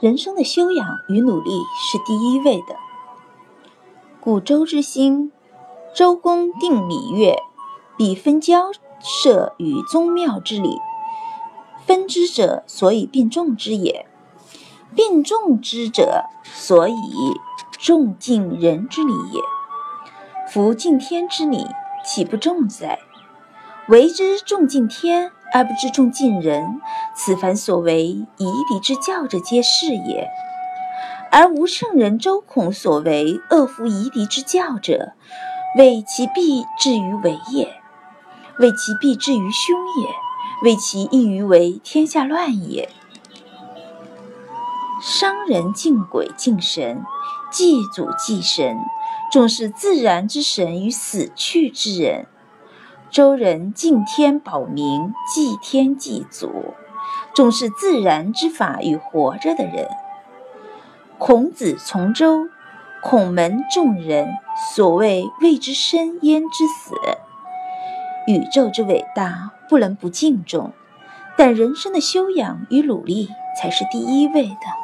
人生的修养与努力是第一位的。古周之兴，周公定礼乐，比分交涉与宗庙之礼。分之者，所以并重之也；并重之者，所以重敬人之礼也。夫敬天之礼，岂不重哉？为之重敬天而不知重敬人，此凡所为夷狄之教者，皆是也。而无圣人周孔所为恶夫夷狄之教者，为其必至于为也，为其必至于凶也，为其易于为天下乱也。商人敬鬼敬神，祭祖祭神，重视自然之神与死去之人。周人敬天保民，祭天祭祖，重视自然之法与活着的人。孔子从周，孔门众人，所谓未之生焉之死。宇宙之伟大，不能不敬重，但人生的修养与努力才是第一位的。